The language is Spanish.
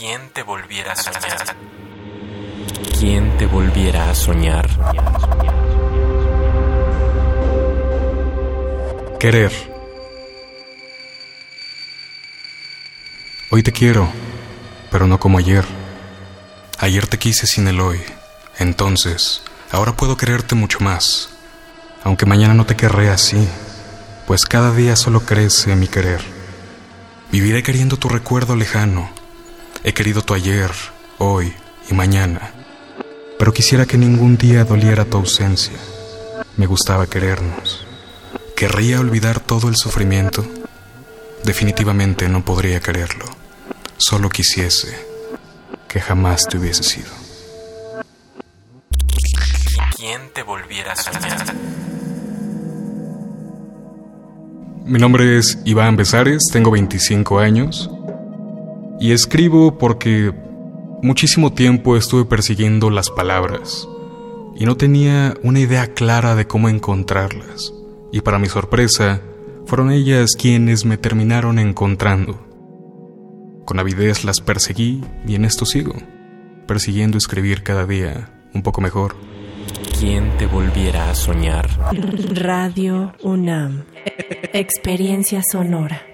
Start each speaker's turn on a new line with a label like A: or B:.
A: ¿Quién te volviera a soñar? ¿Quién te volviera a soñar?
B: Querer. Hoy te quiero, pero no como ayer. Ayer te quise sin el hoy. Entonces, ahora puedo quererte mucho más. Aunque mañana no te querré así, pues cada día solo crece mi querer. Viviré queriendo tu recuerdo lejano. He querido tu ayer, hoy y mañana. Pero quisiera que ningún día doliera tu ausencia. Me gustaba querernos. ¿Querría olvidar todo el sufrimiento? Definitivamente no podría quererlo. Solo quisiese que jamás te hubiese sido.
A: ¿Quién te volviera a soñar?
B: Mi nombre es Iván Besares, tengo 25 años y escribo porque muchísimo tiempo estuve persiguiendo las palabras y no tenía una idea clara de cómo encontrarlas. Y para mi sorpresa, fueron ellas quienes me terminaron encontrando. Con avidez las perseguí y en esto sigo, persiguiendo escribir cada día un poco mejor.
A: ¿Quién te volviera a soñar?
C: Radio UNAM. Experiencia sonora.